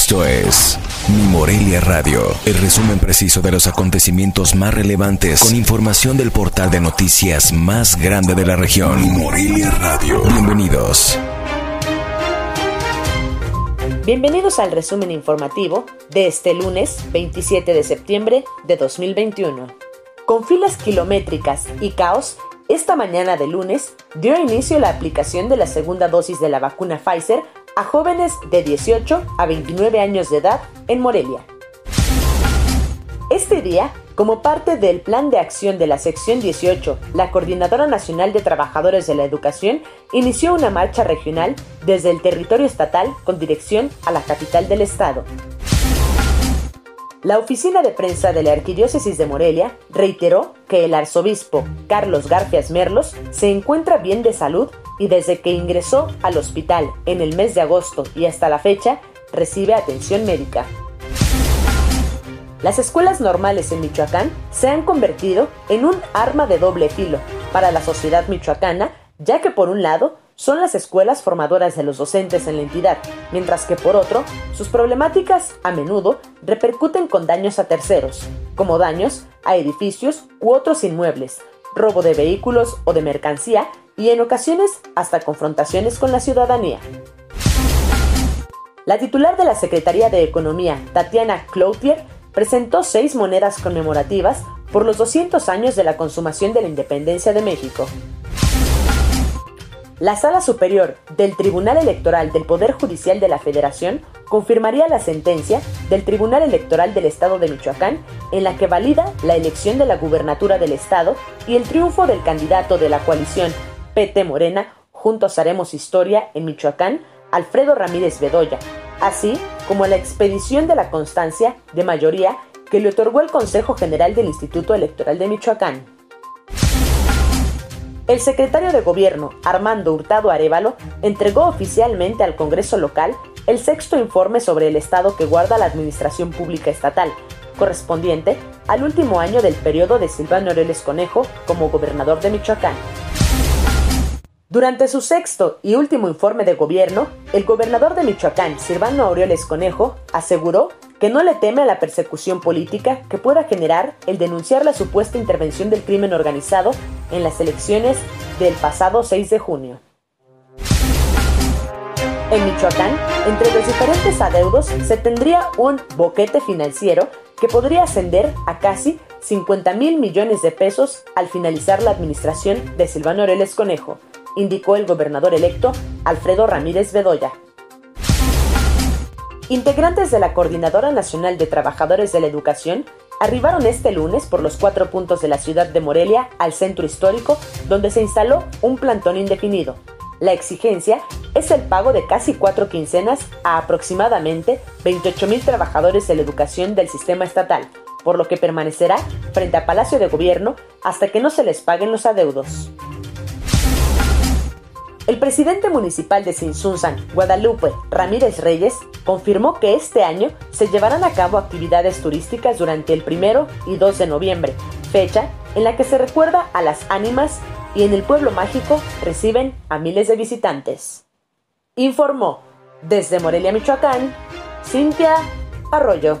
Esto es Mi Morelia Radio, el resumen preciso de los acontecimientos más relevantes con información del portal de noticias más grande de la región. Mi Morelia Radio. Bienvenidos. Bienvenidos al resumen informativo de este lunes 27 de septiembre de 2021. Con filas kilométricas y caos, esta mañana de lunes dio inicio la aplicación de la segunda dosis de la vacuna Pfizer a jóvenes de 18 a 29 años de edad en Morelia. Este día, como parte del plan de acción de la sección 18, la Coordinadora Nacional de Trabajadores de la Educación inició una marcha regional desde el territorio estatal con dirección a la capital del estado. La oficina de prensa de la Arquidiócesis de Morelia reiteró que el arzobispo Carlos Garfias Merlos se encuentra bien de salud y desde que ingresó al hospital en el mes de agosto y hasta la fecha recibe atención médica. Las escuelas normales en Michoacán se han convertido en un arma de doble filo para la sociedad michoacana, ya que por un lado son las escuelas formadoras de los docentes en la entidad, mientras que por otro, sus problemáticas a menudo repercuten con daños a terceros, como daños a edificios u otros inmuebles, robo de vehículos o de mercancía y en ocasiones hasta confrontaciones con la ciudadanía. La titular de la Secretaría de Economía, Tatiana Cloutier, presentó seis monedas conmemorativas por los 200 años de la consumación de la independencia de México. La Sala Superior del Tribunal Electoral del Poder Judicial de la Federación confirmaría la sentencia del Tribunal Electoral del Estado de Michoacán en la que valida la elección de la gubernatura del Estado y el triunfo del candidato de la coalición PT Morena Juntos Haremos Historia en Michoacán, Alfredo Ramírez Bedoya, así como la expedición de la constancia de mayoría que le otorgó el Consejo General del Instituto Electoral de Michoacán. El secretario de Gobierno, Armando Hurtado Arevalo, entregó oficialmente al Congreso local el sexto informe sobre el estado que guarda la Administración Pública Estatal, correspondiente al último año del periodo de Silvano Aureles Conejo como gobernador de Michoacán. Durante su sexto y último informe de gobierno, el gobernador de Michoacán, Silvano Aureoles Conejo, aseguró que no le teme a la persecución política que pueda generar el denunciar la supuesta intervención del crimen organizado en las elecciones del pasado 6 de junio. En Michoacán, entre los diferentes adeudos se tendría un boquete financiero que podría ascender a casi 50 mil millones de pesos al finalizar la administración de Silvano Aureles Conejo, indicó el gobernador electo Alfredo Ramírez Bedoya. Integrantes de la Coordinadora Nacional de Trabajadores de la Educación arribaron este lunes por los cuatro puntos de la ciudad de Morelia al centro histórico, donde se instaló un plantón indefinido. La exigencia es el pago de casi cuatro quincenas a aproximadamente 28 mil trabajadores de la educación del sistema estatal, por lo que permanecerá frente a Palacio de Gobierno hasta que no se les paguen los adeudos. El presidente municipal de Sinsunzan, Guadalupe Ramírez Reyes, confirmó que este año se llevarán a cabo actividades turísticas durante el primero y 2 de noviembre, fecha en la que se recuerda a las ánimas y en el pueblo mágico reciben a miles de visitantes. Informó desde Morelia, Michoacán, Cintia Arroyo.